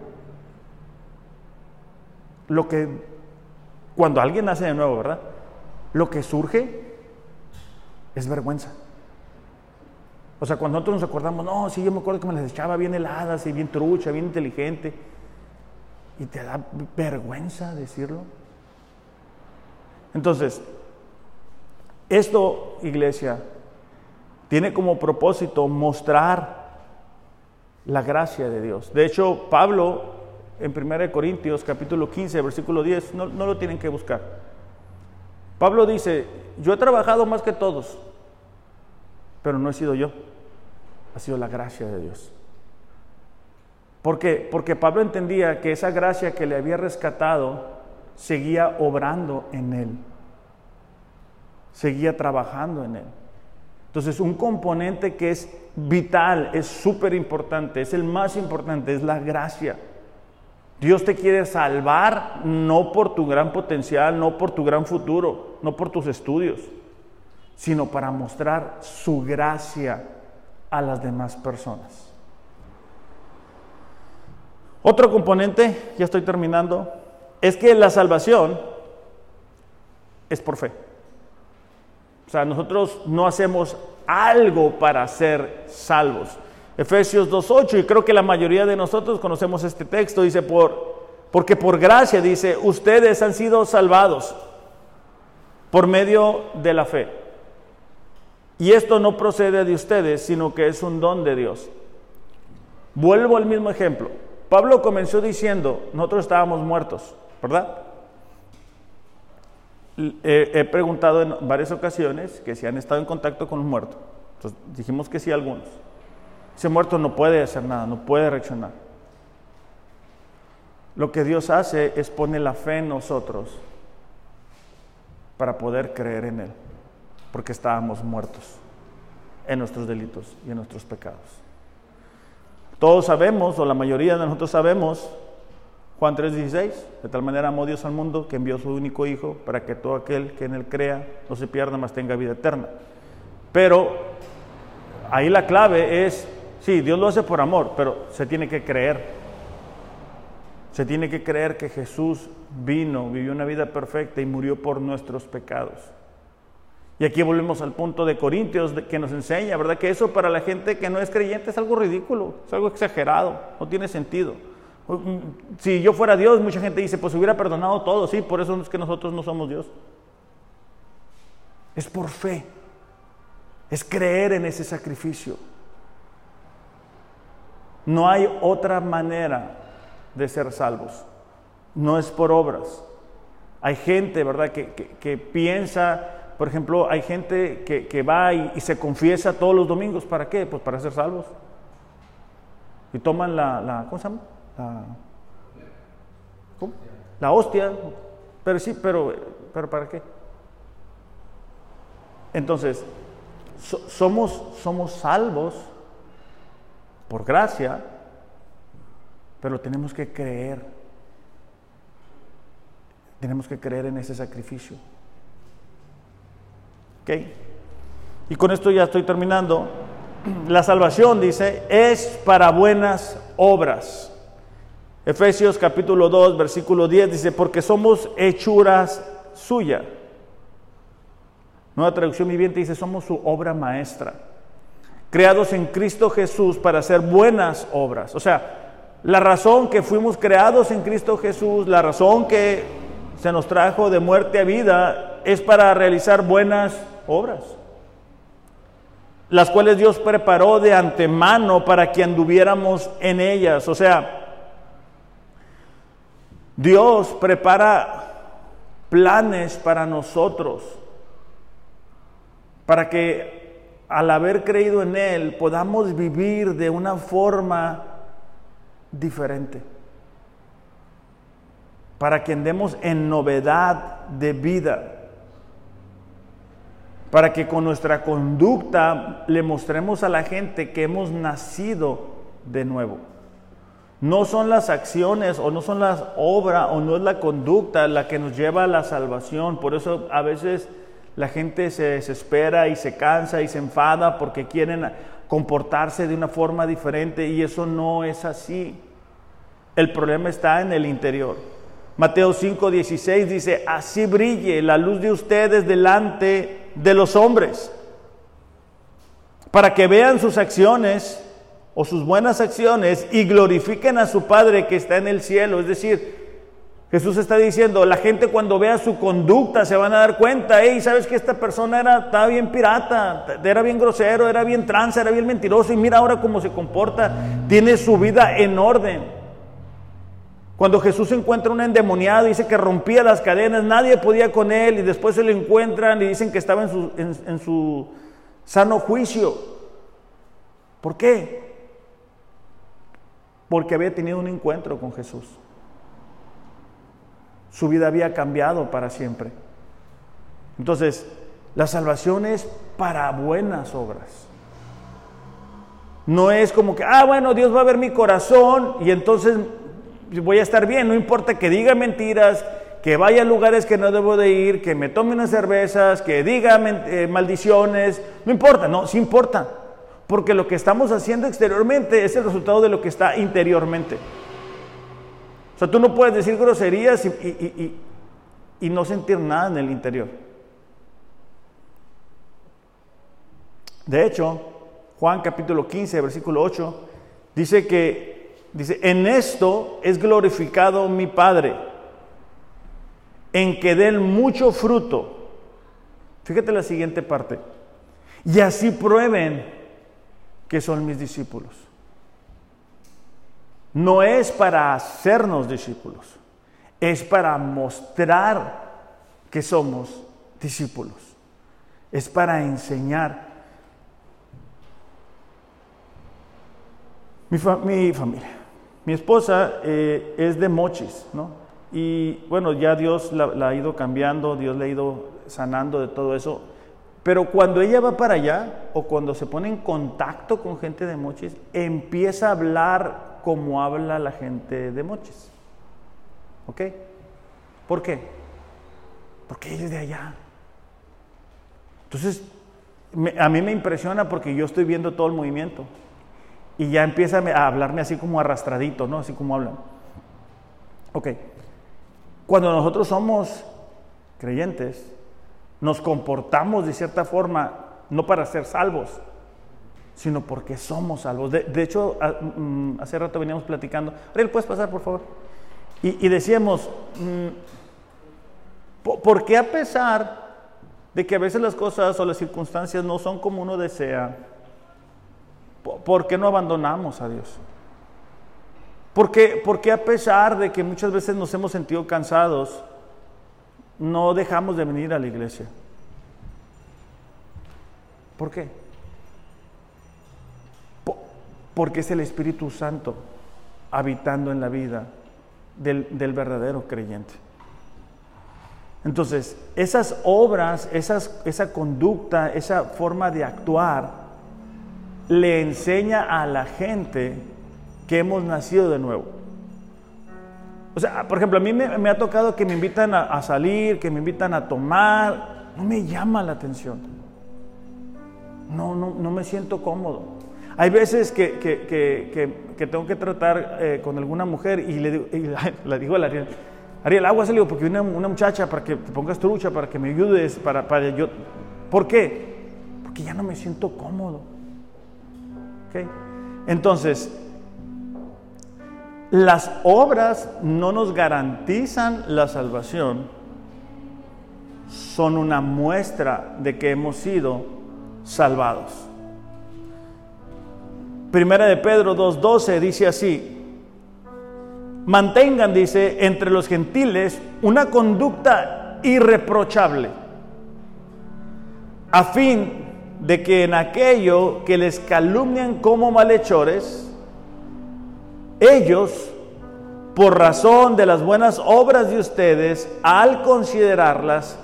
lo que, cuando alguien nace de nuevo, ¿verdad? Lo que surge es vergüenza. O sea, cuando nosotros nos acordamos, no, sí, yo me acuerdo que me las echaba bien heladas y bien trucha, bien inteligente. Y te da vergüenza decirlo. Entonces, esto, iglesia, tiene como propósito mostrar la gracia de Dios. De hecho, Pablo, en 1 Corintios capítulo 15, versículo 10, no, no lo tienen que buscar. Pablo dice, yo he trabajado más que todos, pero no he sido yo ha sido la gracia de Dios. ¿Por qué? Porque Pablo entendía que esa gracia que le había rescatado seguía obrando en él, seguía trabajando en él. Entonces, un componente que es vital, es súper importante, es el más importante, es la gracia. Dios te quiere salvar no por tu gran potencial, no por tu gran futuro, no por tus estudios, sino para mostrar su gracia a las demás personas. Otro componente, ya estoy terminando, es que la salvación es por fe. O sea, nosotros no hacemos algo para ser salvos. Efesios 2.8, y creo que la mayoría de nosotros conocemos este texto, dice, por, porque por gracia, dice, ustedes han sido salvados por medio de la fe. Y esto no procede de ustedes, sino que es un don de Dios. Vuelvo al mismo ejemplo. Pablo comenzó diciendo, nosotros estábamos muertos, ¿verdad? He, preguntado en varias ocasiones que si han estado en contacto con un muerto. Dijimos que sí algunos. Ese muerto no puede hacer nada, no puede reaccionar. Lo que Dios hace es poner la fe en nosotros para poder creer en Él porque estábamos muertos en nuestros delitos y en nuestros pecados. Todos sabemos, o la mayoría de nosotros sabemos, Juan 3:16, de tal manera amó Dios al mundo que envió su único Hijo para que todo aquel que en él crea no se pierda, mas tenga vida eterna. Pero ahí la clave es, sí, Dios lo hace por amor, pero se tiene que creer. Se tiene que creer que Jesús vino, vivió una vida perfecta y murió por nuestros pecados. Y aquí volvemos al punto de Corintios que nos enseña, ¿verdad? Que eso para la gente que no es creyente es algo ridículo, es algo exagerado, no tiene sentido. Mm, si yo fuera Dios, mucha gente dice, pues hubiera perdonado todo, sí, por eso es que nosotros no somos Dios. Es por fe, es creer en ese sacrificio. No hay otra manera de ser salvos, no es por obras. Hay gente, ¿verdad?, que, que piensa por ejemplo, hay gente que, va y, se confiesa todos los domingos. ¿Para qué? Pues para ser salvos. Y toman la, la ¿cómo se llama? La, ¿cómo? la hostia. Pero sí, pero, pero ¿para qué? Entonces, somos, somos salvos por gracia, pero tenemos que creer. Tenemos que creer en ese sacrificio. ¿Ok? Y con esto ya estoy terminando. la salvación, dice, es para buenas obras. Efesios capítulo 2, versículo 10 dice, porque somos hechuras suya. Nueva traducción viviente dice, somos su obra maestra, creados en Cristo Jesús para hacer buenas obras. O sea, la razón que fuimos creados en Cristo Jesús, la razón que se nos trajo de muerte a vida, es para realizar buenas obras las cuales Dios preparó de antemano para que anduviéramos en ellas. O sea, Dios prepara planes para nosotros, para que al haber creído en Él podamos vivir de una forma diferente, para que andemos en novedad de vida para que con nuestra conducta le mostremos a la gente que hemos nacido de nuevo. No son las acciones o no son las obras o no es la conducta la que nos lleva a la salvación. Por eso a veces la gente se desespera y se cansa y se enfada porque quieren comportarse de una forma diferente y eso no es así. El problema está en el interior. Mateo 5:16 dice, así brille la luz de ustedes delante de los hombres, para que vean sus acciones o sus buenas acciones y glorifiquen a su Padre que está en el cielo. Es decir, Jesús está diciendo, la gente cuando vea su conducta se van a dar cuenta, hey, sabes que esta persona era, estaba bien pirata, era bien grosero, era bien tranza, era bien mentiroso y mira ahora cómo se comporta, tiene su vida en orden. Cuando Jesús encuentra un endemoniado, dice que rompía las cadenas, nadie podía con él y después se lo encuentran y dicen que estaba en su, en su sano juicio. ¿Por qué? Porque había tenido un encuentro con Jesús. Su vida había cambiado para siempre. Entonces, la salvación es para buenas obras. No es como que, ah, bueno, Dios va a ver mi corazón y entonces voy a estar bien, no importa que diga mentiras, que vaya a lugares que no debo de ir, que me tome unas cervezas, que diga eh, maldiciones, no importa, no, sí importa, porque lo que estamos haciendo exteriormente es el resultado de lo que está interiormente. O sea, tú no puedes decir groserías y, y no sentir nada en el interior. De hecho, Juan capítulo 15, versículo 8, dice que Dice, en esto es glorificado mi Padre, en que den mucho fruto. Fíjate la siguiente parte. Y así prueben que son mis discípulos. No es para hacernos discípulos, es para mostrar que somos discípulos. Es para enseñar. Mi, mi familia. Mi esposa eh, es de mochis, ¿no? Y bueno, ya Dios la, ha ido cambiando, Dios le ha ido sanando de todo eso. Pero cuando ella va para allá o cuando se pone en contacto con gente de mochis, empieza a hablar como habla la gente de mochis. ¿Ok? ¿Por qué? Porque ella es de allá. Entonces, a mí me impresiona porque yo estoy viendo todo el movimiento y ya empieza a hablarme así como arrastradito, ¿no? Así como hablan. Ok. Cuando nosotros somos creyentes, nos comportamos de cierta forma, no para ser salvos, sino porque somos salvos. De, hecho, mm, hace rato veníamos platicando. Ariel, ¿puedes pasar, por favor? Y, decíamos, mm, ¿por qué a pesar de que a veces las cosas o las circunstancias no son como uno desea, ¿Por qué no abandonamos a Dios? ¿Por qué, a pesar de que muchas veces nos hemos sentido cansados, no dejamos de venir a la iglesia? ¿Por qué? Porque es el Espíritu Santo habitando en la vida del, del verdadero creyente. Entonces, esas obras, esa conducta, esa forma de actuar, le enseña a la gente que hemos nacido de nuevo. Sea, por ejemplo, a mí me, ha tocado que me invitan a, salir, que me invitan a tomar. No me llama la atención. no, no, no me siento cómodo. Hay veces que, que, que, que tengo que tratar eh, con alguna mujer y le digo, y la, digo a Ariel, Ariel, agua salió porque viene una, muchacha para que te pongas trucha, para que me ayudes, para, para yo. ¿Por qué? Porque ya no me siento cómodo. ¿Okay? Entonces, las obras no nos garantizan la salvación, son una muestra de que hemos sido salvados. Primera de Pedro 2.12 dice así, mantengan, dice, entre los gentiles una conducta irreprochable, a fin de que en aquello que les calumnian como malhechores, ellos, por razón de las buenas obras de ustedes, al considerarlas,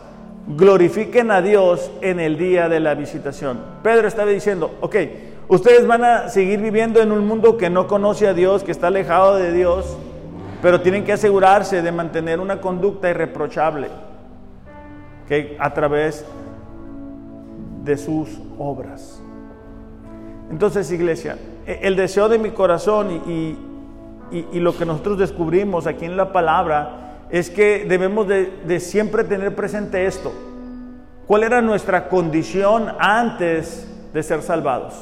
glorifiquen a Dios en el día de la visitación. Pedro estaba diciendo, ok, ustedes van a seguir viviendo en un mundo que no conoce a Dios, que está alejado de Dios, pero tienen que asegurarse de mantener una conducta irreprochable que a través de sus obras. Entonces, iglesia, e, el deseo de mi corazón y, y, lo que nosotros descubrimos aquí en la palabra es que debemos de, siempre tener presente esto. ¿Cuál era nuestra condición antes de ser salvados?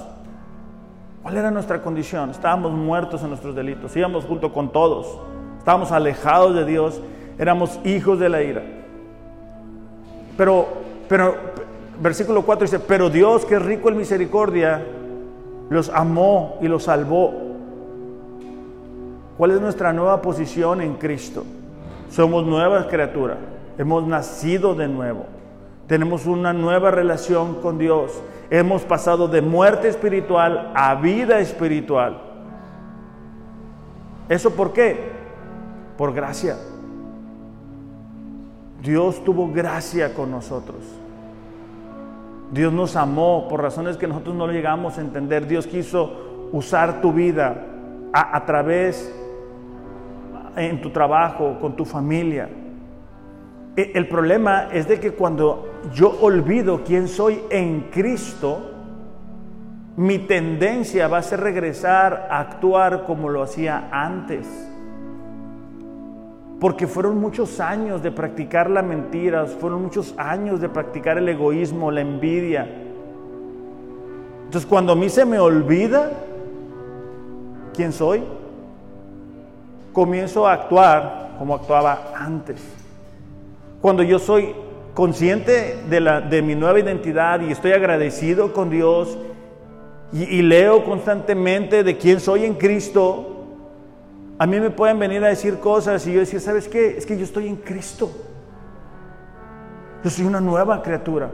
¿Cuál era nuestra condición? Estábamos muertos en nuestros delitos, íbamos junto con todos, estábamos alejados de Dios, éramos hijos de la ira. Pero, pero, versículo 4 dice, pero Dios que es rico en misericordia, los amó y los salvó ¿Cuál es nuestra nueva posición en Cristo? Somos nuevas criaturas, hemos nacido de nuevo, tenemos una nueva relación con Dios, hemos pasado de muerte espiritual a vida espiritual. ¿Eso por qué? Por gracia. Dios tuvo gracia con nosotros. Dios nos amó por razones que nosotros no llegamos a entender. Dios quiso usar tu vida a, a través en tu trabajo, con tu familia. E, el problema es de que cuando yo olvido quién soy en Cristo, mi tendencia va a ser regresar a actuar como lo hacía antes. Porque fueron muchos años de practicar la mentira, fueron muchos años de practicar el egoísmo, la envidia. Entonces cuando a mí se me olvida quién soy, comienzo a actuar como actuaba antes. Cuando yo soy consciente de, la, de mi nueva identidad y estoy agradecido con Dios y, leo constantemente de quién soy en Cristo, a mí me pueden venir a decir cosas y yo decir, ¿sabes qué? Es que yo estoy en Cristo. Yo soy una nueva criatura.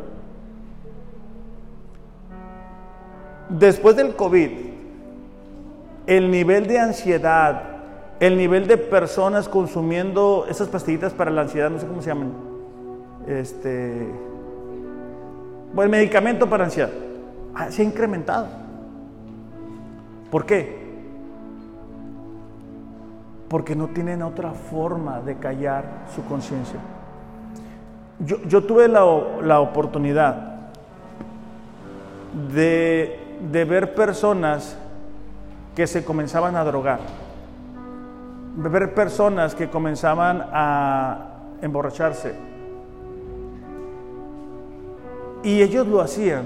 Después del COVID, el nivel de ansiedad el nivel de personas consumiendo esas pastillitas para la ansiedad, no sé cómo se llaman, este, bueno, el medicamento para ansiedad, ah, se ha incrementado. ¿Por qué? Porque no tienen otra forma de callar su conciencia. Yo, tuve la, oportunidad de ver personas que se comenzaban a drogar ver personas que comenzaban a emborracharse. Y ellos lo hacían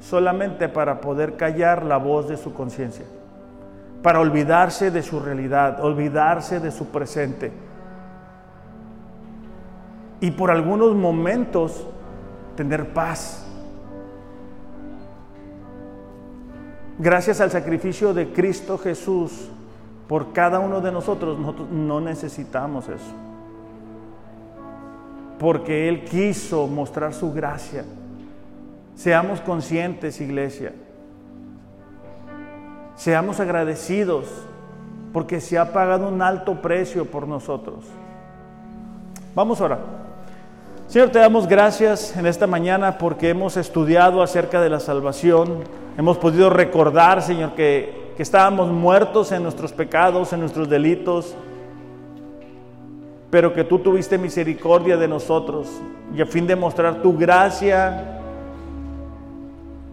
solamente para poder callar la voz de su conciencia, para olvidarse de su realidad, olvidarse de su presente. Y por algunos momentos tener paz. Gracias al sacrificio de Cristo Jesús, por cada uno de nosotros, nosotros no necesitamos eso. Porque Él quiso mostrar su gracia. Seamos conscientes, iglesia. Seamos agradecidos porque se ha pagado un alto precio por nosotros. Vamos ahora. Señor, te damos gracias en esta mañana porque hemos estudiado acerca de la salvación. Hemos podido recordar, Señor, que que estábamos muertos en nuestros pecados, en nuestros delitos, pero que tú tuviste misericordia de nosotros y a fin de mostrar tu gracia,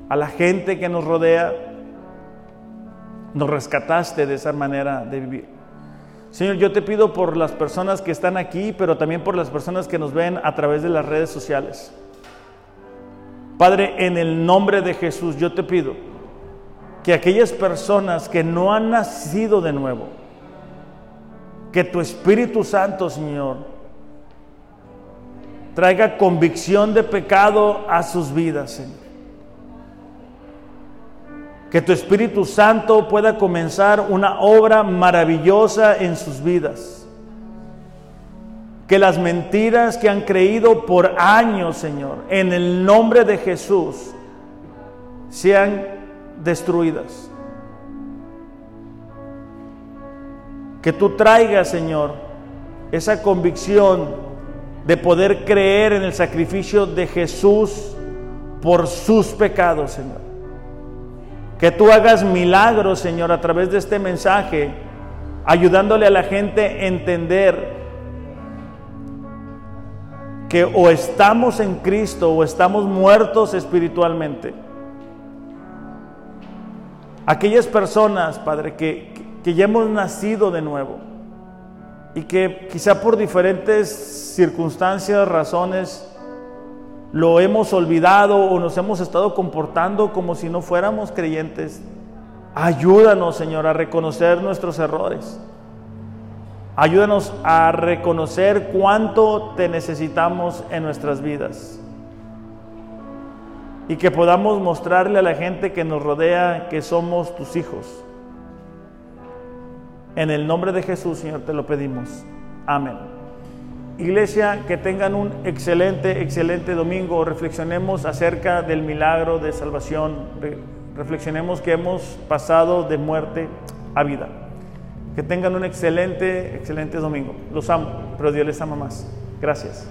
a la gente que nos rodea. Nos rescataste de esa manera de vivir. Señor, yo te pido por las personas que están aquí, pero también por las personas que nos ven a través de las redes sociales. Padre, en el nombre de Jesús, yo te pido que aquellas personas que no han nacido de nuevo, que tu Espíritu Santo, Señor, traiga convicción de pecado a sus vidas, Señor. Que tu Espíritu Santo pueda comenzar una obra maravillosa en sus vidas. Que las mentiras que han creído por años, Señor, en el nombre de Jesús, sean destruidas. Que tú traigas, Señor, esa convicción de poder creer en el sacrificio de Jesús por sus pecados, Señor. Que tú hagas milagros, Señor, a través de este mensaje, ayudándole a la gente a entender que o estamos en Cristo o estamos muertos espiritualmente. Aquellas personas, Padre, que, que ya hemos nacido de nuevo y que quizá por diferentes circunstancias, razones, lo hemos olvidado o nos hemos estado comportando como si no fuéramos creyentes. Ayúdanos, Señor, a reconocer nuestros errores. Ayúdanos a reconocer cuánto te necesitamos en nuestras vidas. Y que podamos mostrarle a la gente que nos rodea que somos tus hijos. En el nombre de Jesús, Señor, te lo pedimos. Amén. Iglesia, que tengan un excelente, excelente domingo. Reflexionemos acerca del milagro de salvación. Reflexionemos que hemos pasado de muerte a vida. Que tengan un excelente, excelente domingo. Los amo, pero Dios les ama más. Gracias.